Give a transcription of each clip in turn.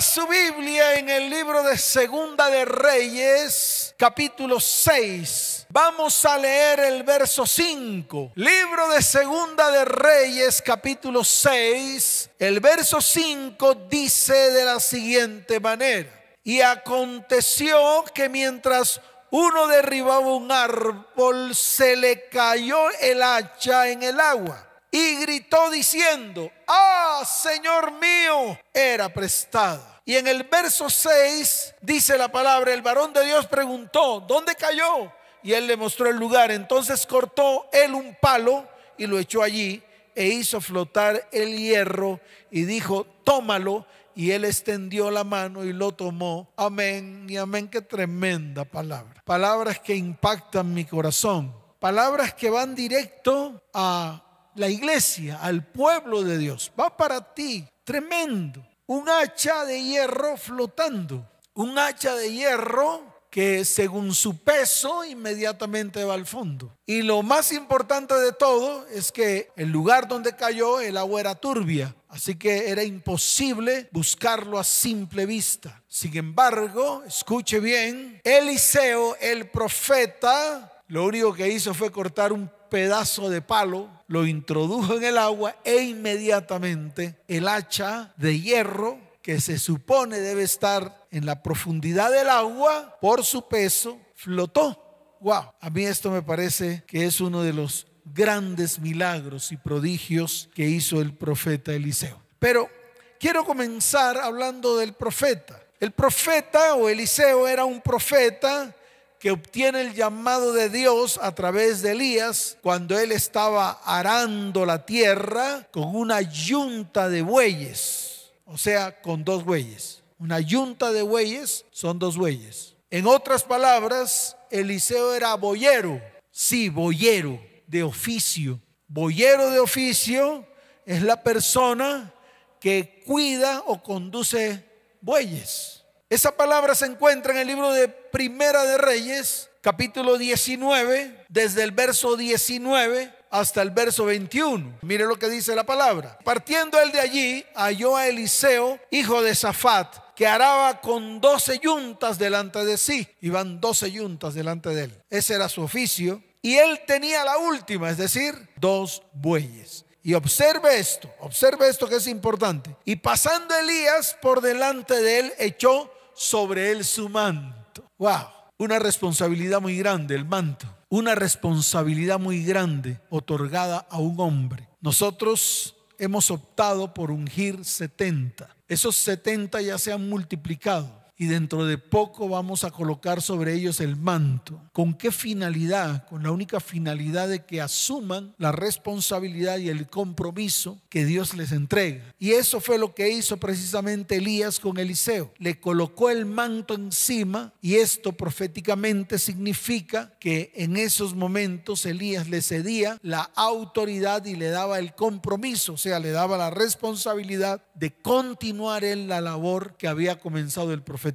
Su Biblia en el libro de Segunda de Reyes, capítulo 6. Vamos a leer el verso 5. Libro de Segunda de Reyes, capítulo 6. El verso 5 dice de la siguiente manera. Y aconteció que mientras uno derribaba un árbol, se le cayó el hacha en el agua y gritó diciendo, ah, Señor mío, era prestada. Y en el verso 6 dice la palabra, el varón de Dios preguntó, ¿dónde cayó? Y él le mostró el lugar. Entonces cortó él un palo y lo echó allí e hizo flotar el hierro y dijo, tómalo. Y él extendió la mano y lo tomó. Amén y amén. Qué tremenda palabra. Palabras que impactan mi corazón. Palabras que van directo a la iglesia, al pueblo de Dios. Va para ti, tremendo. Un hacha de hierro flotando. Un hacha de hierro que según su peso inmediatamente va al fondo. Y lo más importante de todo es que el lugar donde cayó el agua era turbia, así que era imposible buscarlo a simple vista. Sin embargo, escuche bien, Eliseo, el profeta, lo único que hizo fue cortar un pedazo de palo, lo introdujo en el agua e inmediatamente el hacha de hierro que se supone debe estar en la profundidad del agua por su peso, flotó. Wow, a mí esto me parece que es uno de los grandes milagros y prodigios que hizo el profeta Eliseo. Pero quiero comenzar hablando del profeta. El profeta o Eliseo era un profeta que obtiene el llamado de Dios a través de Elías cuando él estaba arando la tierra con una yunta de bueyes, o sea, con dos bueyes. Una yunta de bueyes son dos bueyes. En otras palabras, Eliseo era boyero, sí, boyero de oficio. Boyero de oficio es la persona que cuida o conduce bueyes. Esa palabra se encuentra en el libro de Primera de Reyes, capítulo 19, desde el verso 19 hasta el verso 21. Mire lo que dice la palabra. Partiendo él de allí, halló a Eliseo, hijo de Safat, que araba con doce yuntas delante de sí. Iban doce yuntas delante de él. Ese era su oficio. Y él tenía la última, es decir, dos bueyes. Y observe esto, observe esto que es importante. Y pasando Elías por delante de él, echó sobre él su manto. Wow, una responsabilidad muy grande, el manto. Una responsabilidad muy grande otorgada a un hombre. Nosotros hemos optado por ungir 70. Esos 70 ya se han multiplicado y dentro de poco vamos a colocar sobre ellos el manto. ¿Con qué finalidad? Con la única finalidad de que asuman la responsabilidad y el compromiso que Dios les entrega. Y eso fue lo que hizo precisamente Elías con Eliseo. Le colocó el manto encima y esto proféticamente significa que en esos momentos Elías le cedía la autoridad y le daba el compromiso, o sea, le daba la responsabilidad de continuar en la labor que había comenzado el profeta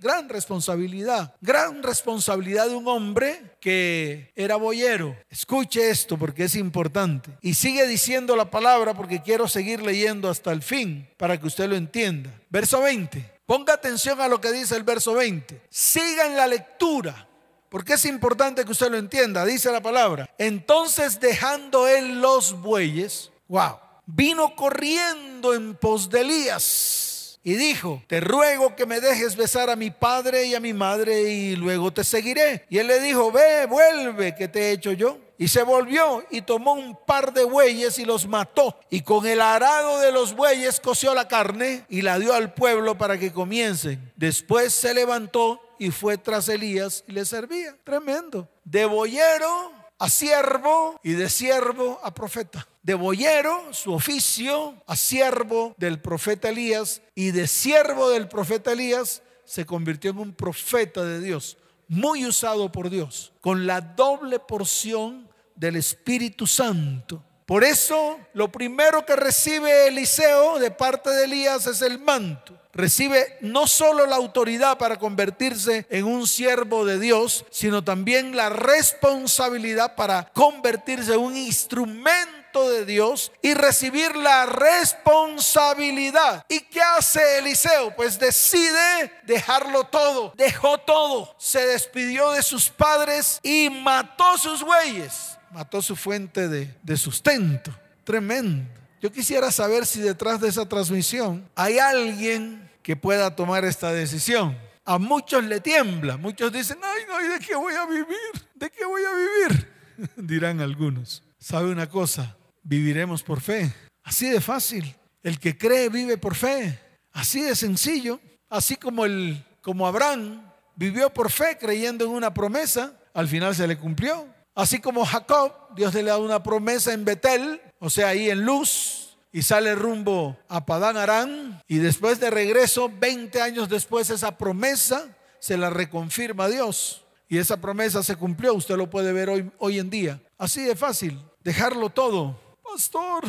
Gran responsabilidad, gran responsabilidad de un hombre que era boyero. Escuche esto porque es importante. Y sigue diciendo la palabra porque quiero seguir leyendo hasta el fin para que usted lo entienda. Verso 20. Ponga atención a lo que dice el verso 20. Siga en la lectura. Porque es importante que usted lo entienda. Dice la palabra. Entonces dejando él los bueyes, wow, vino corriendo en pos de Elías y dijo, te ruego que me dejes besar a mi padre y a mi madre y luego te seguiré. Y él le dijo, ve, vuelve, que te he hecho yo. Y se volvió y tomó un par de bueyes y los mató. Y con el arado de los bueyes coció la carne y la dio al pueblo para que comiencen. Después se levantó y fue tras Elías y le servía. Tremendo. De boyero a siervo y de siervo a profeta. De boyero, su oficio, a siervo del profeta Elías y de siervo del profeta Elías se convirtió en un profeta de Dios, muy usado por Dios, con la doble porción del Espíritu Santo. Por eso, lo primero que recibe Eliseo de parte de Elías es el manto recibe no solo la autoridad para convertirse en un siervo de Dios, sino también la responsabilidad para convertirse en un instrumento de Dios y recibir la responsabilidad. ¿Y qué hace Eliseo? Pues decide dejarlo todo. Dejó todo. Se despidió de sus padres y mató sus bueyes. Mató su fuente de, sustento. Tremendo. Yo quisiera saber si detrás de esa transmisión hay alguien que pueda tomar esta decisión. A muchos le tiembla, muchos dicen, ay no, ¿y de qué voy a vivir? ¿De qué voy a vivir? Dirán algunos. ¿Sabe una cosa? Viviremos por fe. Así de fácil. El que cree vive por fe. Así de sencillo. Así como, el, como Abraham vivió por fe creyendo en una promesa, al final se le cumplió. Así como Jacob, Dios le da una promesa en Betel, o sea, ahí en luz, y sale rumbo a Padán Arán, y después de regreso, 20 años después, esa promesa se la reconfirma Dios. Y esa promesa se cumplió, usted lo puede ver hoy, hoy en día. Así de fácil, dejarlo todo. Pastor,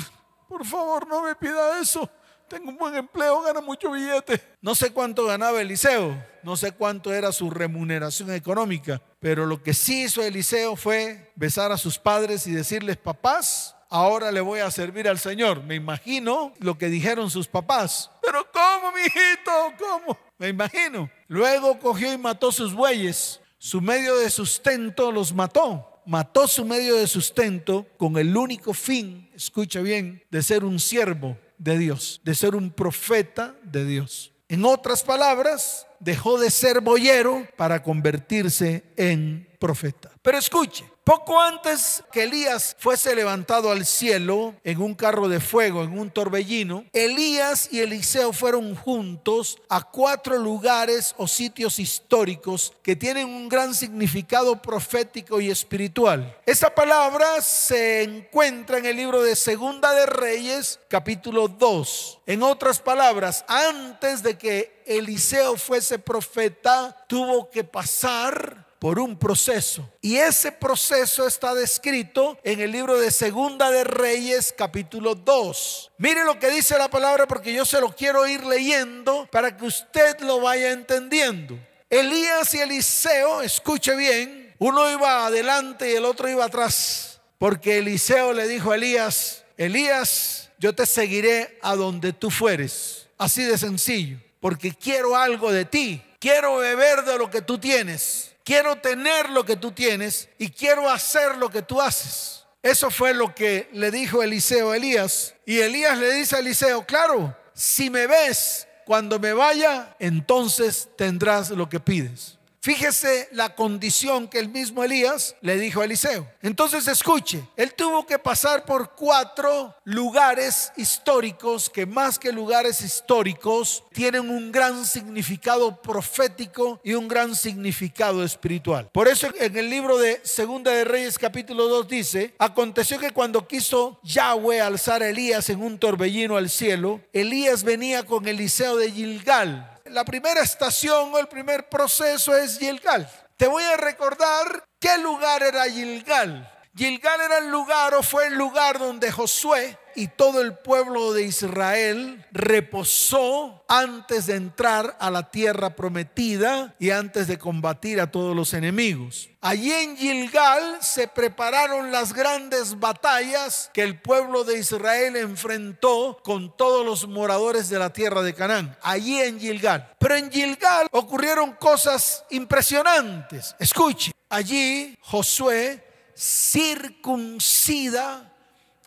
por favor, no me pida eso. Tengo un buen empleo, gana mucho billete. No sé cuánto ganaba Eliseo, no sé cuánto era su remuneración económica, pero lo que sí hizo Eliseo fue besar a sus padres y decirles, papás, ahora le voy a servir al Señor. Me imagino lo que dijeron sus papás. Pero ¿cómo, mijito? ¿Cómo? Me imagino. Luego cogió y mató sus bueyes. Su medio de sustento los mató mató su medio de sustento con el único fin, escucha bien, de ser un siervo de Dios, de ser un profeta de Dios. En otras palabras, dejó de ser boyero para convertirse en profeta. Pero escuche, poco antes que Elías fuese levantado al cielo en un carro de fuego, en un torbellino, Elías y Eliseo fueron juntos a cuatro lugares o sitios históricos que tienen un gran significado profético y espiritual. Esa palabra se encuentra en el libro de Segunda de Reyes, capítulo 2. En otras palabras, antes de que Eliseo fuese profeta, tuvo que pasar por un proceso. Y ese proceso está descrito en el libro de Segunda de Reyes capítulo 2. Mire lo que dice la palabra porque yo se lo quiero ir leyendo para que usted lo vaya entendiendo. Elías y Eliseo, escuche bien, uno iba adelante y el otro iba atrás, porque Eliseo le dijo a Elías, Elías, yo te seguiré a donde tú fueres. Así de sencillo, porque quiero algo de ti, quiero beber de lo que tú tienes quiero tener lo que tú tienes y quiero hacer lo que tú haces. Eso fue lo que le dijo Eliseo a Elías. Y Elías le dice a Eliseo, claro, si me ves cuando me vaya, entonces tendrás lo que pides. Fíjese la condición que el mismo Elías le dijo a Eliseo. Entonces escuche, él tuvo que pasar por cuatro lugares históricos que más que lugares históricos tienen un gran significado profético y un gran significado espiritual. Por eso en el libro de Segunda de Reyes capítulo 2 dice, aconteció que cuando quiso Yahweh alzar a Elías en un torbellino al cielo, Elías venía con Eliseo de Gilgal la primera estación o el primer proceso es Gilgal. Te voy a recordar qué lugar era Gilgal. Gilgal era el lugar o fue el lugar donde Josué y todo el pueblo de Israel reposó antes de entrar a la tierra prometida y antes de combatir a todos los enemigos. Allí en Gilgal se prepararon las grandes batallas que el pueblo de Israel enfrentó con todos los moradores de la tierra de Canaán. Allí en Gilgal. Pero en Gilgal ocurrieron cosas impresionantes. Escuche, allí Josué circuncida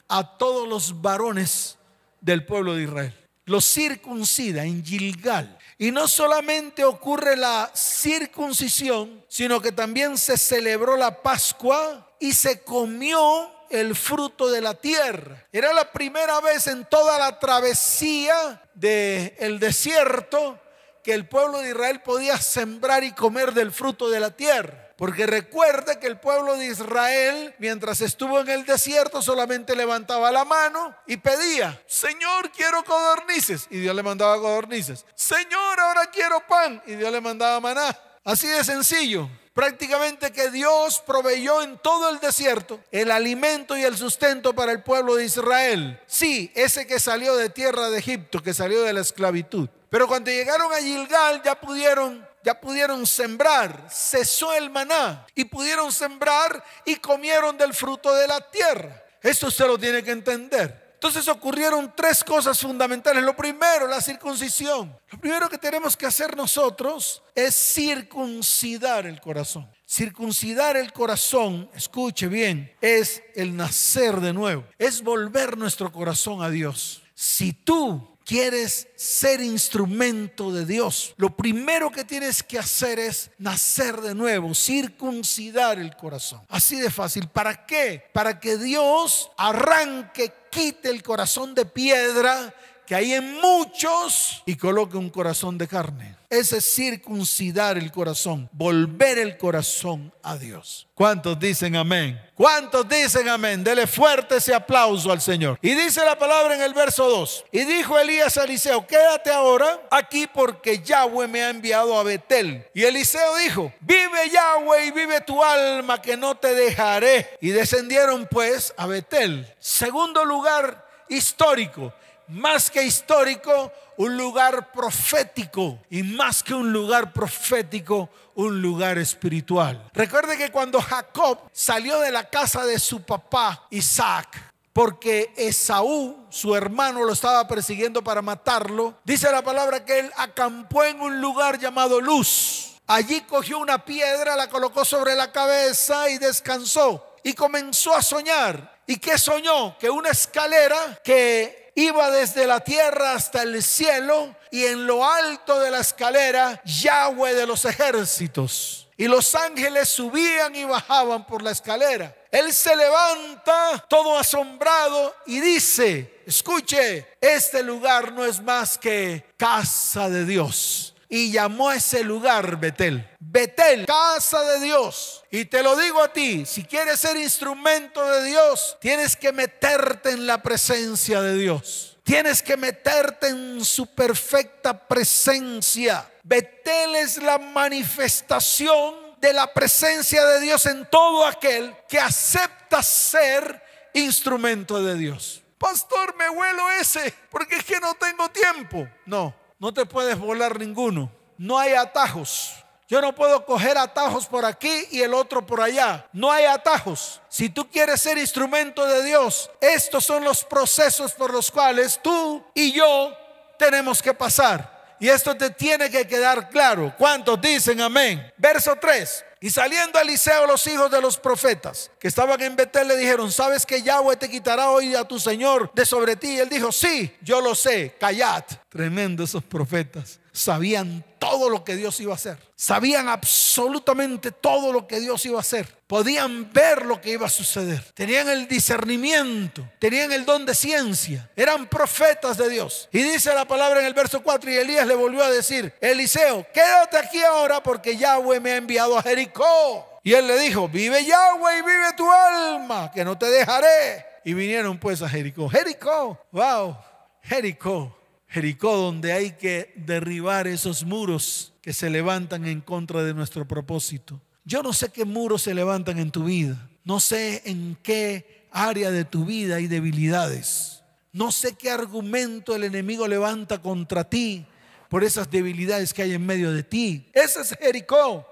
a todos los varones del pueblo de Israel. Los circuncida en Gilgal. Y no solamente ocurre la circuncisión, sino que también se celebró la Pascua y se comió el fruto de la tierra. Era la primera vez en toda la travesía del desierto que el pueblo de Israel podía sembrar y comer del fruto de la tierra. Porque recuerde que el pueblo de Israel, mientras estuvo en el desierto, solamente levantaba la mano y pedía, Señor, quiero codornices. Y Dios le mandaba codornices. Señor, ahora quiero pan. Y Dios le mandaba maná. Así de sencillo. Prácticamente que Dios proveyó en todo el desierto el alimento y el sustento para el pueblo de Israel. Sí, ese que salió de tierra de Egipto, que salió de la esclavitud. Pero cuando llegaron a Gilgal ya pudieron ya pudieron sembrar, cesó el maná y pudieron sembrar y comieron del fruto de la tierra. Esto usted lo tiene que entender. Entonces ocurrieron tres cosas fundamentales. Lo primero, la circuncisión. Lo primero que tenemos que hacer nosotros es circuncidar el corazón. Circuncidar el corazón, escuche bien, es el nacer de nuevo, es volver nuestro corazón a Dios. Si tú quieres ser instrumento de Dios, lo primero que tienes que hacer es nacer de nuevo, circuncidar el corazón. Así de fácil. ¿Para qué? Para que Dios arranque, quite el corazón de piedra que hay en muchos y coloque un corazón de carne. Ese es circuncidar el corazón, volver el corazón a Dios. ¿Cuántos dicen amén? ¿Cuántos dicen amén? Dele fuerte ese aplauso al Señor. Y dice la palabra en el verso 2. Y dijo Elías a Eliseo, quédate ahora aquí porque Yahweh me ha enviado a Betel. Y Eliseo dijo, vive Yahweh y vive tu alma que no te dejaré. Y descendieron pues a Betel. Segundo lugar histórico más que histórico, un lugar profético y más que un lugar profético, un lugar espiritual. Recuerde que cuando Jacob salió de la casa de su papá Isaac, porque Esaú, su hermano, lo estaba persiguiendo para matarlo, dice la palabra que él acampó en un lugar llamado Luz. Allí cogió una piedra, la colocó sobre la cabeza y descansó. Y comenzó a soñar. ¿Y qué soñó? Que una escalera que iba desde la tierra hasta el cielo y en lo alto de la escalera Yahweh de los ejércitos. Y los ángeles subían y bajaban por la escalera. Él se levanta todo asombrado y dice, escuche, este lugar no es más que casa de Dios y llamó a ese lugar Betel. Betel, casa de Dios. Y te lo digo a ti, si quieres ser instrumento de Dios, tienes que meterte en la presencia de Dios. Tienes que meterte en su perfecta presencia. Betel es la manifestación de la presencia de Dios en todo aquel que acepta ser instrumento de Dios. Pastor, me vuelo ese, porque es que no tengo tiempo. No, no te puedes volar ninguno. No hay atajos. Yo no puedo coger atajos por aquí y el otro por allá. No hay atajos. Si tú quieres ser instrumento de Dios, estos son los procesos por los cuales tú y yo tenemos que pasar. Y esto te tiene que quedar claro. ¿Cuántos dicen amén? Verso 3. Y saliendo Eliseo los hijos de los profetas que estaban en Betel le dijeron, ¿sabes que Yahweh te quitará hoy a tu Señor de sobre ti? Y él dijo, sí, yo lo sé, callad. Tremendo esos profetas. Sabían todo lo que Dios iba a hacer. Sabían absolutamente todo lo que Dios iba a hacer. Podían ver lo que iba a suceder. Tenían el discernimiento. Tenían el don de ciencia. Eran profetas de Dios. Y dice la palabra en el verso 4 y Elías le volvió a decir, Eliseo, quédate aquí ahora porque Yahweh me ha enviado a Jericó. Y él le dijo, vive Yahweh y vive tu alma, que no te dejaré. Y vinieron pues a Jericó. Jericó, wow, Jericó. Jericó, donde hay que derribar esos muros que se levantan en contra de nuestro propósito. Yo no sé qué muros se levantan en tu vida. No sé en qué área de tu vida hay debilidades. No sé qué argumento el enemigo levanta contra ti por esas debilidades que hay en medio de ti. Ese es Jericó.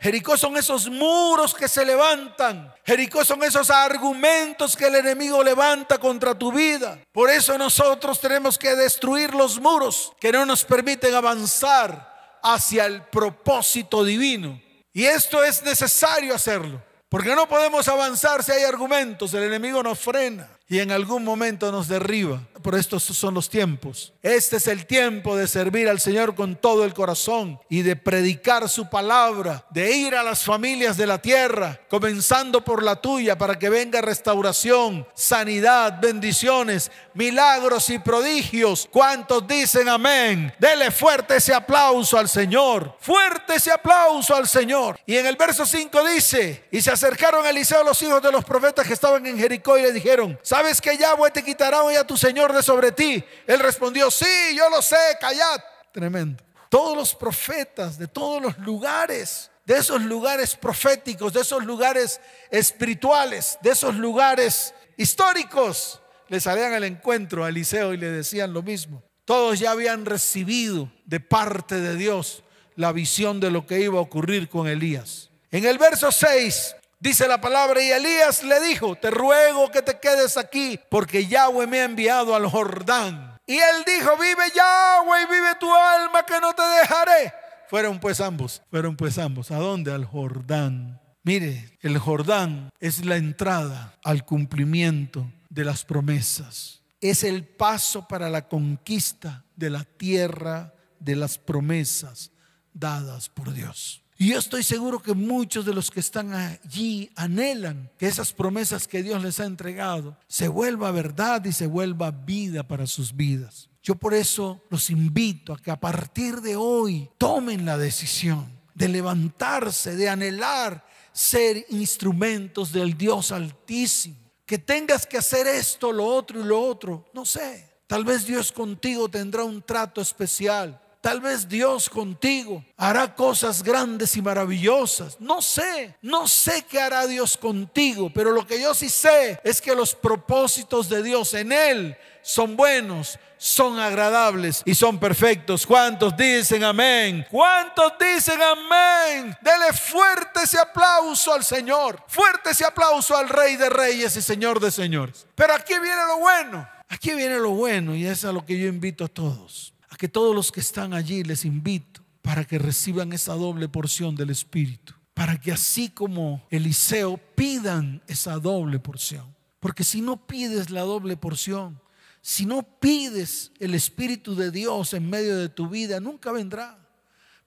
Jericó son esos muros que se levantan. Jericó son esos argumentos que el enemigo levanta contra tu vida. Por eso nosotros tenemos que destruir los muros que no nos permiten avanzar hacia el propósito divino. Y esto es necesario hacerlo. Porque no podemos avanzar si hay argumentos. El enemigo nos frena y en algún momento nos derriba. Por estos son los tiempos. Este es el tiempo de servir al Señor con todo el corazón y de predicar su palabra, de ir a las familias de la tierra, comenzando por la tuya, para que venga restauración, sanidad, bendiciones, milagros y prodigios. ¿Cuántos dicen amén? Dele fuerte ese aplauso al Señor. Fuerte ese aplauso al Señor. Y en el verso 5 dice, y se acercaron a Eliseo los hijos de los profetas que estaban en Jericó y le dijeron, ¿sabes que Yahweh te quitará hoy a tu Señor de sobre ti? Él respondió, sí, yo lo sé, callad. Tremendo. Todos los profetas de todos los lugares, de esos lugares proféticos, de esos lugares espirituales, de esos lugares históricos, le salían al encuentro a Eliseo y le decían lo mismo. Todos ya habían recibido de parte de Dios la visión de lo que iba a ocurrir con Elías. En el verso 6 Dice la palabra y Elías le dijo, te ruego que te quedes aquí porque Yahweh me ha enviado al Jordán. Y él dijo, vive Yahweh y vive tu alma que no te dejaré. Fueron pues ambos, fueron pues ambos. ¿A dónde? Al Jordán. Mire, el Jordán es la entrada al cumplimiento de las promesas. Es el paso para la conquista de la tierra de las promesas dadas por Dios. Y yo estoy seguro que muchos de los que están allí anhelan que esas promesas que Dios les ha entregado se vuelva verdad y se vuelva vida para sus vidas. Yo por eso los invito a que a partir de hoy tomen la decisión de levantarse, de anhelar ser instrumentos del Dios Altísimo. Que tengas que hacer esto, lo otro y lo otro, no sé. Tal vez Dios contigo tendrá un trato especial. Tal vez Dios contigo hará cosas grandes y maravillosas. No sé, no sé qué hará Dios contigo, pero lo que yo sí sé es que los propósitos de Dios en Él son buenos, son agradables y son perfectos. ¿Cuántos dicen amén? ¿Cuántos dicen amén? Dele fuerte ese aplauso al Señor, fuerte ese aplauso al Rey de Reyes y Señor de Señores. Pero aquí viene lo bueno, aquí viene lo bueno y es a lo que yo invito a todos que todos los que están allí les invito para que reciban esa doble porción del Espíritu, para que así como Eliseo pidan esa doble porción. Porque si no pides la doble porción, si no pides el Espíritu de Dios en medio de tu vida, nunca vendrá.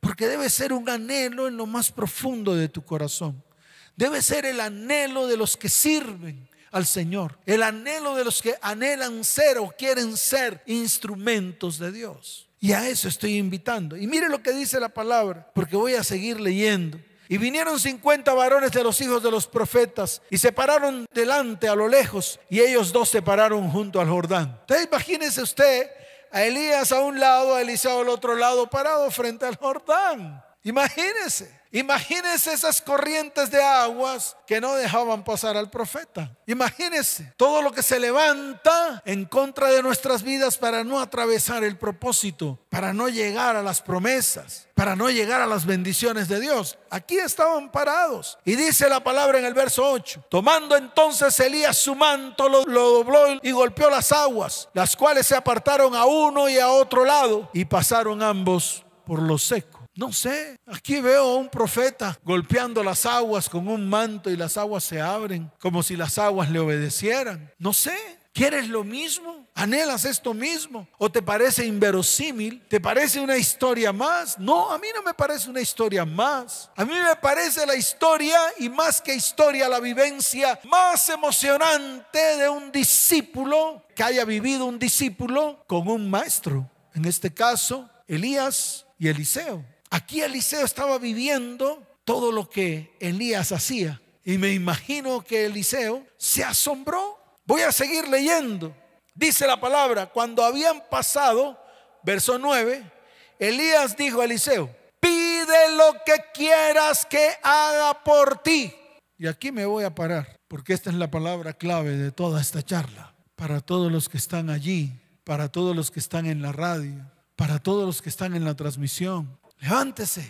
Porque debe ser un anhelo en lo más profundo de tu corazón. Debe ser el anhelo de los que sirven al Señor. El anhelo de los que anhelan ser o quieren ser instrumentos de Dios. Y a eso estoy invitando. Y mire lo que dice la palabra, porque voy a seguir leyendo. Y vinieron 50 varones de los hijos de los profetas y se pararon delante a lo lejos y ellos dos se pararon junto al Jordán. Entonces imagínese usted a Elías a un lado, a Eliseo al otro lado, parado frente al Jordán. Imagínese. Imagínense esas corrientes de aguas que no dejaban pasar al profeta. Imagínense todo lo que se levanta en contra de nuestras vidas para no atravesar el propósito, para no llegar a las promesas, para no llegar a las bendiciones de Dios. Aquí estaban parados. Y dice la palabra en el verso 8, tomando entonces Elías su manto, lo, lo dobló y golpeó las aguas, las cuales se apartaron a uno y a otro lado y pasaron ambos por lo seco. No sé, aquí veo a un profeta golpeando las aguas con un manto y las aguas se abren como si las aguas le obedecieran. No sé, ¿quieres lo mismo? ¿Anhelas esto mismo? ¿O te parece inverosímil? ¿Te parece una historia más? No, a mí no me parece una historia más. A mí me parece la historia y más que historia, la vivencia más emocionante de un discípulo que haya vivido un discípulo con un maestro. En este caso, Elías y Eliseo. Aquí Eliseo estaba viviendo todo lo que Elías hacía. Y me imagino que Eliseo se asombró. Voy a seguir leyendo. Dice la palabra, cuando habían pasado, verso 9, Elías dijo a Eliseo, pide lo que quieras que haga por ti. Y aquí me voy a parar, porque esta es la palabra clave de toda esta charla. Para todos los que están allí, para todos los que están en la radio, para todos los que están en la transmisión, Levántese,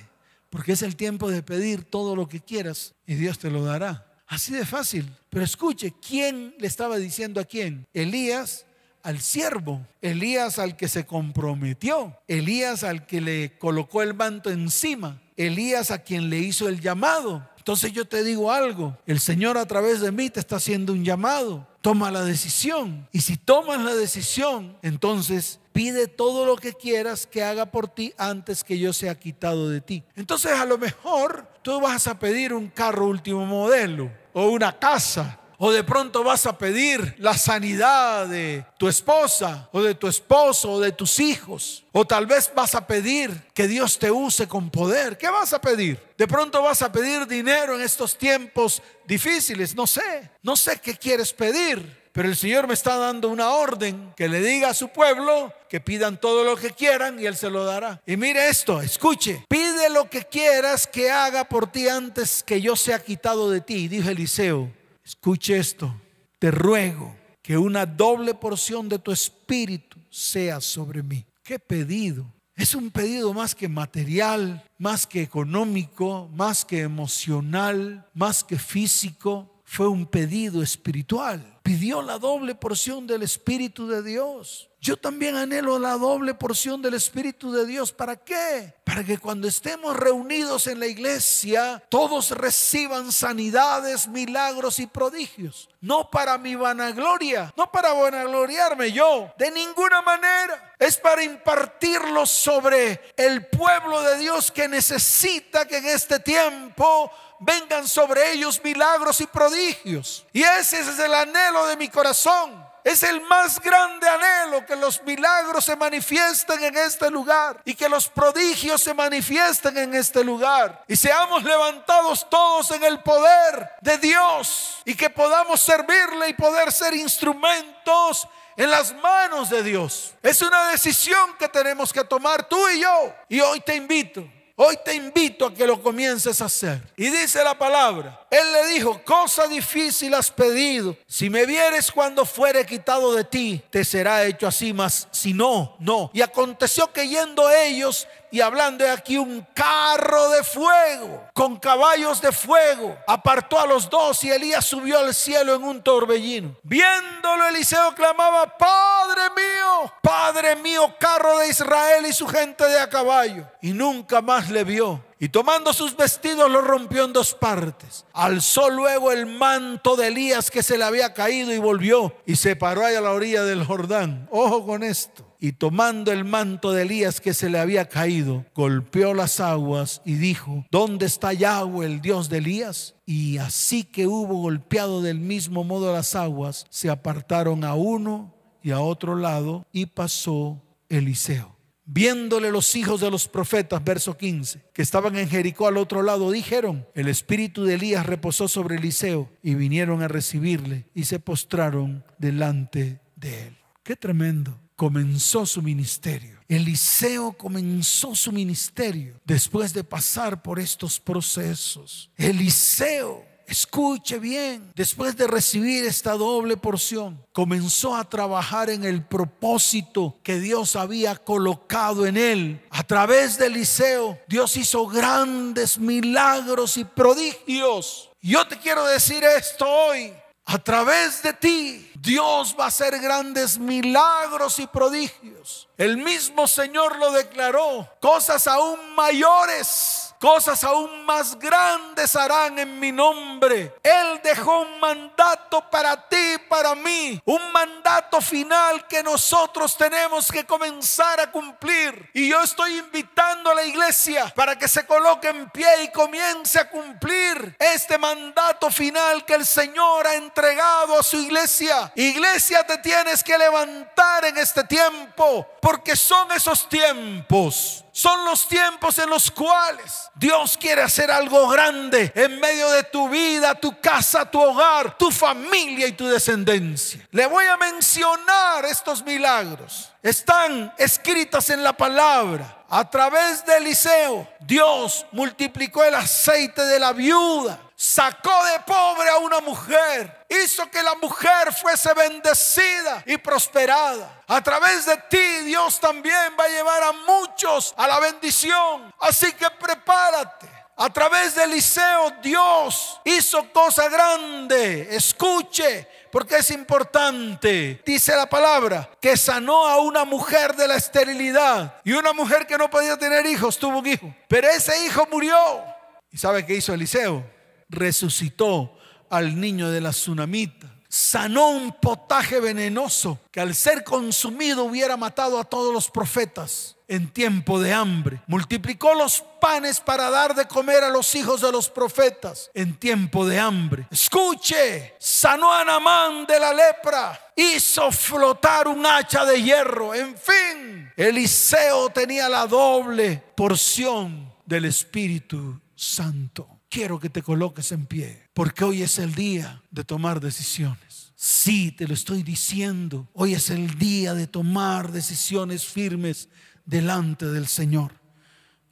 porque es el tiempo de pedir todo lo que quieras y Dios te lo dará. Así de fácil. Pero escuche, ¿quién le estaba diciendo a quién? Elías al siervo, Elías al que se comprometió, Elías al que le colocó el manto encima, Elías a quien le hizo el llamado. Entonces yo te digo algo, el Señor a través de mí te está haciendo un llamado. Toma la decisión. Y si tomas la decisión, entonces pide todo lo que quieras que haga por ti antes que yo sea quitado de ti. Entonces a lo mejor tú vas a pedir un carro último modelo o una casa. O de pronto vas a pedir la sanidad de tu esposa o de tu esposo o de tus hijos. O tal vez vas a pedir que Dios te use con poder. ¿Qué vas a pedir? De pronto vas a pedir dinero en estos tiempos difíciles. No sé. No sé qué quieres pedir. Pero el Señor me está dando una orden que le diga a su pueblo que pidan todo lo que quieran y Él se lo dará. Y mire esto, escuche, pide lo que quieras que haga por ti antes que yo sea quitado de ti. Dijo Eliseo, escuche esto, te ruego que una doble porción de tu espíritu sea sobre mí. ¿Qué pedido? Es un pedido más que material, más que económico, más que emocional, más que físico. Fue un pedido espiritual. Pidió la doble porción del Espíritu de Dios. Yo también anhelo la doble porción del Espíritu de Dios. ¿Para qué? Para que cuando estemos reunidos en la iglesia, todos reciban sanidades, milagros y prodigios. No para mi vanagloria, no para vanagloriarme yo, de ninguna manera. Es para impartirlo sobre el pueblo de Dios que necesita que en este tiempo vengan sobre ellos milagros y prodigios. Y ese es el anhelo de mi corazón es el más grande anhelo que los milagros se manifiesten en este lugar y que los prodigios se manifiesten en este lugar y seamos levantados todos en el poder de Dios y que podamos servirle y poder ser instrumentos en las manos de Dios. Es una decisión que tenemos que tomar tú y yo. Y hoy te invito Hoy te invito a que lo comiences a hacer. Y dice la palabra, él le dijo, cosa difícil has pedido. Si me vieres cuando fuere quitado de ti, te será hecho así, mas si no, no. Y aconteció que yendo ellos y hablando de aquí un carro de fuego con caballos de fuego. Apartó a los dos y Elías subió al cielo en un torbellino. Viéndolo Eliseo clamaba, Padre mío, Padre mío, carro de Israel y su gente de a caballo. Y nunca más le vio. Y tomando sus vestidos lo rompió en dos partes. Alzó luego el manto de Elías que se le había caído y volvió y se paró ahí a la orilla del Jordán. Ojo con esto y tomando el manto de Elías que se le había caído, golpeó las aguas y dijo, ¿dónde está Yahweh, el Dios de Elías? Y así que hubo golpeado del mismo modo las aguas, se apartaron a uno y a otro lado y pasó Eliseo. Viéndole los hijos de los profetas, verso 15, que estaban en Jericó al otro lado, dijeron, el espíritu de Elías reposó sobre Eliseo y vinieron a recibirle y se postraron delante de él. Qué tremendo comenzó su ministerio. Eliseo comenzó su ministerio después de pasar por estos procesos. Eliseo Escuche bien, después de recibir esta doble porción, comenzó a trabajar en el propósito que Dios había colocado en él. A través de Eliseo, Dios hizo grandes milagros y prodigios. Yo te quiero decir esto hoy. A través de ti, Dios va a hacer grandes milagros y prodigios. El mismo Señor lo declaró. Cosas aún mayores cosas aún más grandes harán en mi nombre. Él dejó un mandato para ti, para mí, un mandato final que nosotros tenemos que comenzar a cumplir. Y yo estoy invitando a la iglesia para que se coloque en pie y comience a cumplir este mandato final que el Señor ha entregado a su iglesia. Iglesia, te tienes que levantar en este tiempo, porque son esos tiempos son los tiempos en los cuales Dios quiere hacer algo grande en medio de tu vida, tu casa, tu hogar, tu familia y tu descendencia. Le voy a mencionar estos milagros. Están escritas en la palabra. A través de Eliseo, Dios multiplicó el aceite de la viuda sacó de pobre a una mujer, hizo que la mujer fuese bendecida y prosperada. A través de ti Dios también va a llevar a muchos a la bendición. Así que prepárate. A través de Eliseo Dios hizo cosa grande. Escuche, porque es importante. Dice la palabra que sanó a una mujer de la esterilidad. Y una mujer que no podía tener hijos tuvo un hijo. Pero ese hijo murió. ¿Y sabe qué hizo Eliseo? Resucitó al niño de la tsunamita. Sanó un potaje venenoso que al ser consumido hubiera matado a todos los profetas en tiempo de hambre. Multiplicó los panes para dar de comer a los hijos de los profetas en tiempo de hambre. Escuche, sanó a Namán de la lepra, hizo flotar un hacha de hierro. En fin, Eliseo tenía la doble porción del Espíritu Santo quiero que te coloques en pie, porque hoy es el día de tomar decisiones. Sí, te lo estoy diciendo, hoy es el día de tomar decisiones firmes delante del Señor.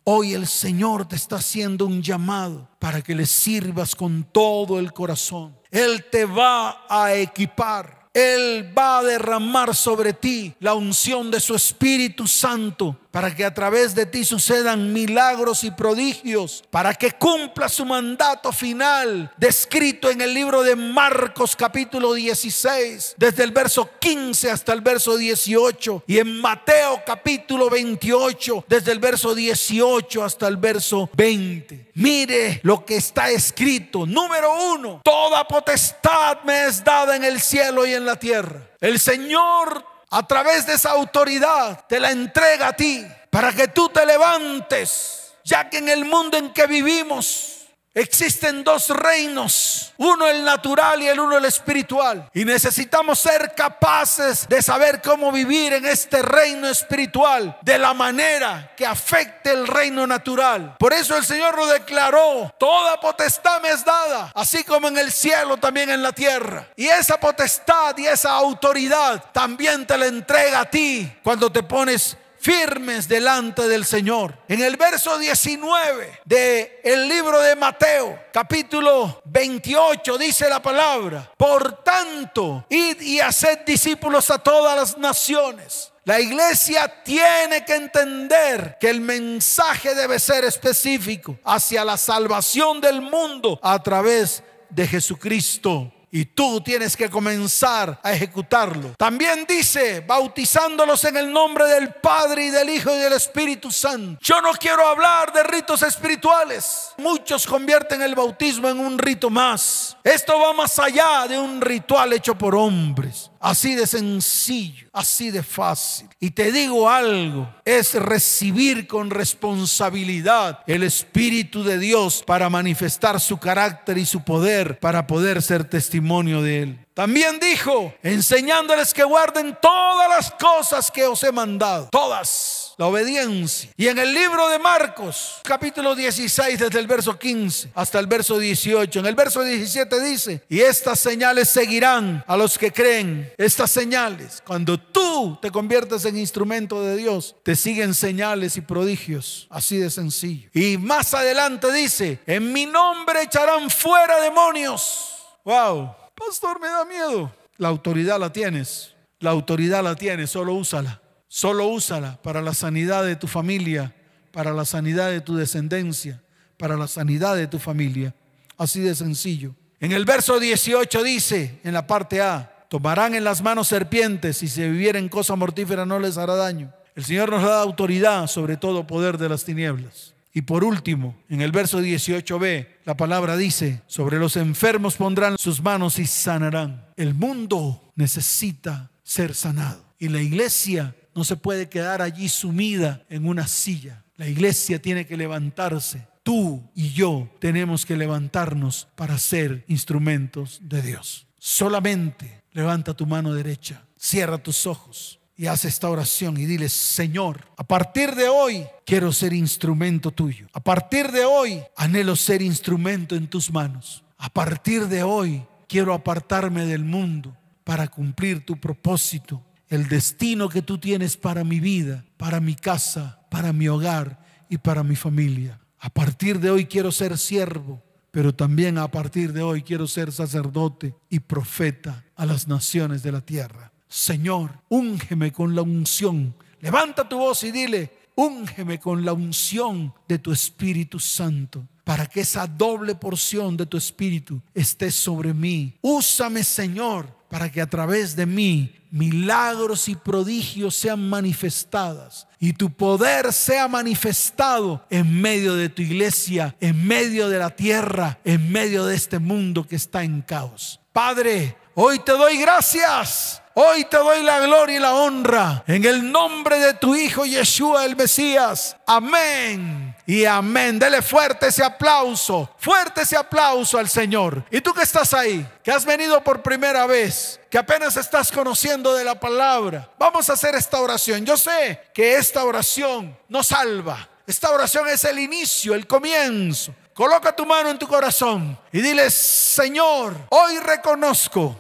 Hoy el Señor te está haciendo un llamado para que le sirvas con todo el corazón. Él te va a equipar Él va a derramar sobre ti la unción de su Espíritu Santo para que a través de ti sucedan milagros y prodigios, para que cumpla su mandato final descrito en el libro de Marcos capítulo 16, desde el verso 15 hasta el verso 18, y en Mateo capítulo 28, desde el verso 18 hasta el verso 20. Mire lo que está escrito. Número uno, toda potestad me es dada en el cielo y en la tierra. El Señor a través de esa autoridad te la entrega a ti para que tú te levantes, ya que en el mundo en que vivimos Existen dos reinos, uno el natural y el uno el espiritual. Y necesitamos ser capaces de saber cómo vivir en este reino espiritual de la manera que afecte el reino natural. Por eso el Señor lo declaró, toda potestad me es dada, así como en el cielo, también en la tierra. Y esa potestad y esa autoridad también te la entrega a ti cuando te pones firmes delante del Señor. En el verso 19 de el libro de Mateo, capítulo 28 dice la palabra, "Por tanto, id y haced discípulos a todas las naciones." La iglesia tiene que entender que el mensaje debe ser específico hacia la salvación del mundo a través de Jesucristo y tú tienes que comenzar a ejecutarlo. También dice, bautizándolos en el nombre del Padre y del Hijo y del Espíritu Santo. Yo no quiero hablar de ritos espirituales. Muchos convierten el bautismo en un rito más. Esto va más allá de un ritual hecho por hombres. Así de sencillo, así de fácil. Y te digo algo, es recibir con responsabilidad el Espíritu de Dios para manifestar su carácter y su poder, para poder ser testimonio de Él. También dijo, enseñándoles que guarden todas las cosas que os he mandado, todas la obediencia. Y en el libro de Marcos, capítulo 16, desde el verso 15 hasta el verso 18, en el verso 17 dice, y estas señales seguirán a los que creen. Estas señales, cuando tú te conviertes en instrumento de Dios, te siguen señales y prodigios, así de sencillo. Y más adelante dice, en mi nombre echarán fuera demonios. Wow, pastor, me da miedo. La autoridad la tienes, la autoridad la tienes, solo úsala. Solo úsala para la sanidad de tu familia, para la sanidad de tu descendencia, para la sanidad de tu familia. Así de sencillo. En el verso 18 dice, en la parte A, tomarán en las manos serpientes y si vivieren cosa mortífera no les hará daño. El Señor nos da autoridad sobre todo poder de las tinieblas. Y por último, en el verso 18b, la palabra dice, sobre los enfermos pondrán sus manos y sanarán. El mundo necesita ser sanado. Y la iglesia no se puede quedar allí sumida en una silla. La iglesia tiene que levantarse. Tú y yo tenemos que levantarnos para ser instrumentos de Dios. Solamente levanta tu mano derecha, cierra tus ojos y haz esta oración y dile, Señor, a partir de hoy quiero ser instrumento tuyo. A partir de hoy anhelo ser instrumento en tus manos. A partir de hoy quiero apartarme del mundo para cumplir tu propósito el destino que tú tienes para mi vida, para mi casa, para mi hogar y para mi familia. A partir de hoy quiero ser siervo, pero también a partir de hoy quiero ser sacerdote y profeta a las naciones de la tierra. Señor, úngeme con la unción. Levanta tu voz y dile, úngeme con la unción de tu Espíritu Santo para que esa doble porción de tu Espíritu esté sobre mí. Úsame, Señor, para que a través de mí milagros y prodigios sean manifestadas y tu poder sea manifestado en medio de tu iglesia, en medio de la tierra, en medio de este mundo que está en caos. Padre, hoy te doy gracias Hoy te doy la gloria y la honra en el nombre de tu Hijo Yeshua el Mesías. Amén y amén. Dele fuerte ese aplauso, fuerte ese aplauso al Señor. Y tú que estás ahí, que has venido por primera vez, que apenas estás conociendo de la palabra, vamos a hacer esta oración. Yo sé que esta oración nos salva. Esta oración es el inicio, el comienzo. Coloca tu mano en tu corazón y dile, Señor, hoy reconozco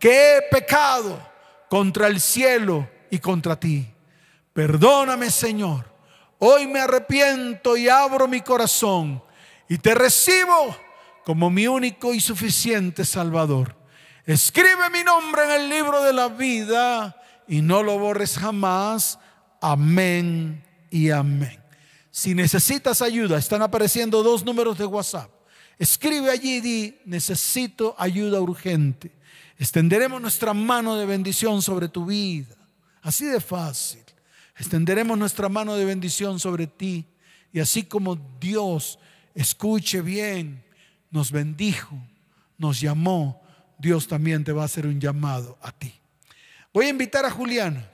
que he pecado contra el cielo y contra ti. Perdóname, Señor. Hoy me arrepiento y abro mi corazón y te recibo como mi único y suficiente Salvador. Escribe mi nombre en el libro de la vida y no lo borres jamás. Amén y amén. Si necesitas ayuda, están apareciendo dos números de WhatsApp. Escribe allí y di, necesito ayuda urgente. Extenderemos nuestra mano de bendición sobre tu vida. Así de fácil. Extenderemos nuestra mano de bendición sobre ti. Y así como Dios, escuche bien, nos bendijo, nos llamó, Dios también te va a hacer un llamado a ti. Voy a invitar a Juliana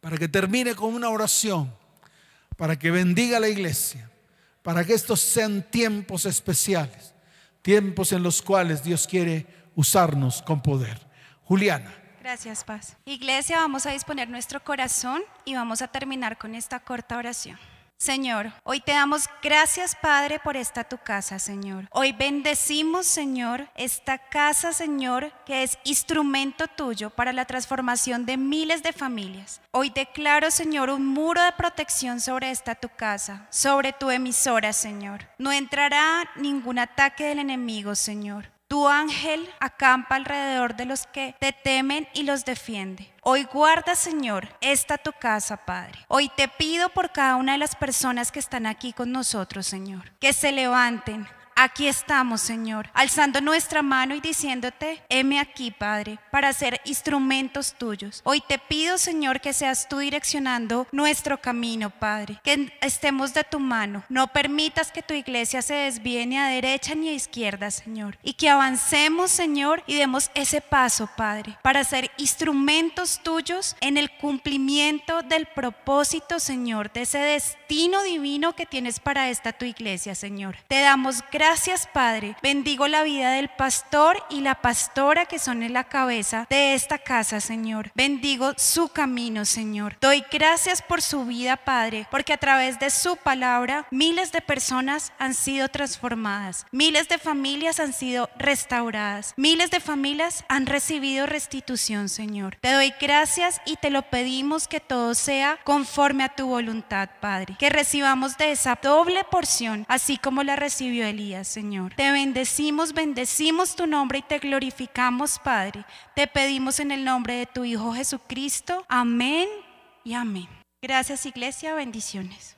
para que termine con una oración, para que bendiga a la iglesia, para que estos sean tiempos especiales, tiempos en los cuales Dios quiere usarnos con poder. Juliana. Gracias, Paz. Iglesia, vamos a disponer nuestro corazón y vamos a terminar con esta corta oración. Señor, hoy te damos gracias, Padre, por esta tu casa, Señor. Hoy bendecimos, Señor, esta casa, Señor, que es instrumento tuyo para la transformación de miles de familias. Hoy declaro, Señor, un muro de protección sobre esta tu casa, sobre tu emisora, Señor. No entrará ningún ataque del enemigo, Señor. Tu ángel acampa alrededor de los que te temen y los defiende. Hoy guarda, Señor, esta tu casa, Padre. Hoy te pido por cada una de las personas que están aquí con nosotros, Señor, que se levanten, Aquí estamos, Señor, alzando nuestra mano y diciéndote, heme aquí, Padre, para ser instrumentos tuyos. Hoy te pido, Señor, que seas tú direccionando nuestro camino, Padre, que estemos de tu mano. No permitas que tu iglesia se desvíe ni a derecha ni a izquierda, Señor, y que avancemos, Señor, y demos ese paso, Padre, para ser instrumentos tuyos en el cumplimiento del propósito, Señor, de ese destino divino que tienes para esta tu iglesia, Señor. Te damos gracias Gracias, Padre. Bendigo la vida del pastor y la pastora que son en la cabeza de esta casa, Señor. Bendigo su camino, Señor. Doy gracias por su vida, Padre, porque a través de su palabra miles de personas han sido transformadas, miles de familias han sido restauradas, miles de familias han recibido restitución, Señor. Te doy gracias y te lo pedimos que todo sea conforme a tu voluntad, Padre. Que recibamos de esa doble porción, así como la recibió Elías. Señor. Te bendecimos, bendecimos tu nombre y te glorificamos, Padre. Te pedimos en el nombre de tu Hijo Jesucristo. Amén y amén. Gracias, Iglesia. Bendiciones.